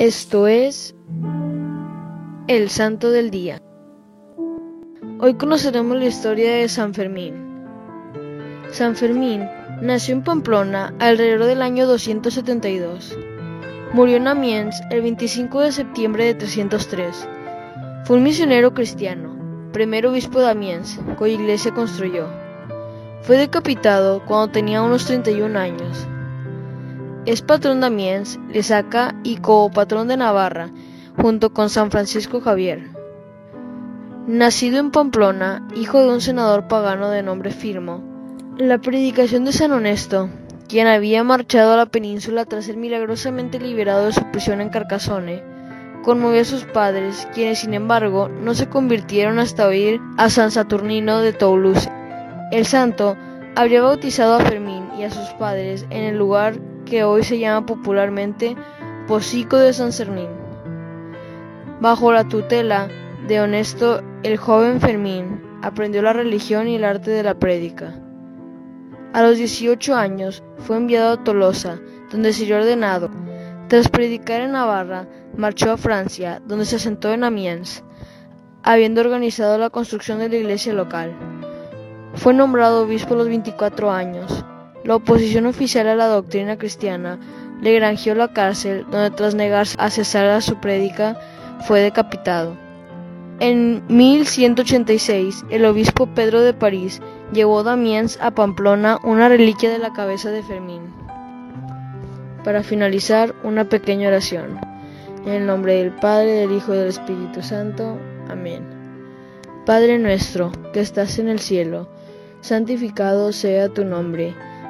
Esto es el Santo del Día. Hoy conoceremos la historia de San Fermín. San Fermín nació en Pamplona alrededor del año 272. Murió en Amiens el 25 de septiembre de 303. Fue un misionero cristiano, primer obispo de Amiens, cuya iglesia construyó. Fue decapitado cuando tenía unos 31 años. Es patrón de Amiens, Lesaca y copatrón de Navarra, junto con San Francisco Javier. Nacido en Pamplona, hijo de un senador pagano de nombre Firmo, la predicación de San Honesto, quien había marchado a la península tras ser milagrosamente liberado de su prisión en Carcassonne, conmovió a sus padres, quienes sin embargo no se convirtieron hasta oír a San Saturnino de Toulouse. El santo habría bautizado a Fermín y a sus padres en el lugar que hoy se llama popularmente Pocico de San Cernín. Bajo la tutela de Honesto, el joven Fermín aprendió la religión y el arte de la prédica. A los 18 años fue enviado a Tolosa, donde sirvió ordenado. Tras predicar en Navarra, marchó a Francia, donde se asentó en Amiens, habiendo organizado la construcción de la iglesia local. Fue nombrado obispo a los 24 años. La oposición oficial a la doctrina cristiana le granjeó la cárcel, donde tras negarse a cesar a su prédica, fue decapitado. En 1186, el obispo Pedro de París llevó Damiens a Pamplona una reliquia de la cabeza de Fermín. Para finalizar, una pequeña oración. En el nombre del Padre, del Hijo y del Espíritu Santo. Amén. Padre nuestro, que estás en el cielo, santificado sea tu nombre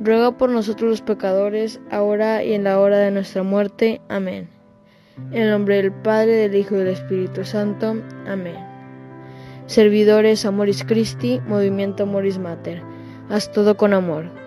ruega por nosotros los pecadores, ahora y en la hora de nuestra muerte. Amén. En el nombre del Padre, del Hijo y del Espíritu Santo. Amén. Servidores Amoris Christi, Movimiento Amoris Mater. Haz todo con amor.